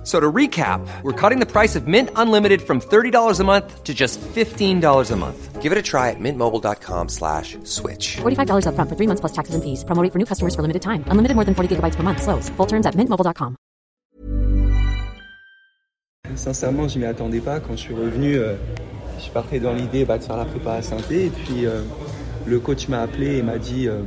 F- So to recap, we're cutting the price of Mint Unlimited from $30 a month to just $15 a month. Give it a try at mintmobile.com slash switch. $45 upfront for three months plus taxes and fees. Promo rate for new customers for limited time. Unlimited more than 40 gigabytes per month. Slows. Full terms at mintmobile.com. Sincèrement, je m'y attendais pas. Quand je suis revenu, euh, je partais dans l'idée bah, de faire la prépa à saint Et puis, euh, le coach m'a appelé et m'a dit euh,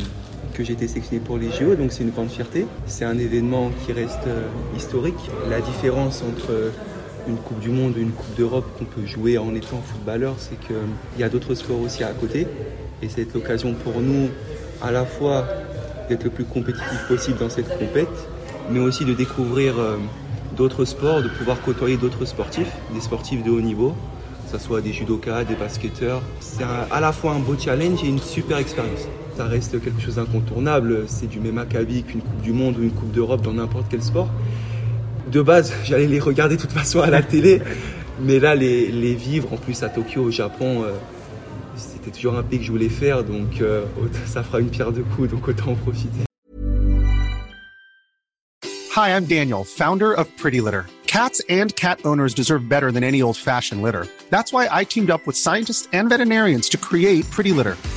que j'étais sélectionné pour les JO. Donc, c'est une grande fierté. C'est un événement qui reste euh, historique. La différence entre euh, une Coupe du Monde et une Coupe d'Europe qu'on peut jouer en étant footballeur, c'est qu'il y a d'autres sports aussi à côté. Et c'est l'occasion pour nous, à la fois d'être le plus compétitif possible dans cette compète, mais aussi de découvrir euh, d'autres sports, de pouvoir côtoyer d'autres sportifs, des sportifs de haut niveau, que ce soit des judokas, des basketteurs. C'est à la fois un beau challenge et une super expérience. Ça reste quelque chose d'incontournable, c'est du même acabit qu'une Coupe du Monde ou une Coupe d'Europe dans n'importe quel sport. De base, j'allais les regarder de toute façon à la télé, mais là, les, les vivre, en plus à Tokyo, au Japon, euh, c'était toujours un pays que je voulais faire, donc euh, ça fera une pierre de coups, donc autant en profiter. Hi, I'm Daniel, founder of Pretty Litter. Cats and cat owners deserve better than any old fashioned litter. That's why I teamed up with scientists and veterinarians to create Pretty Litter.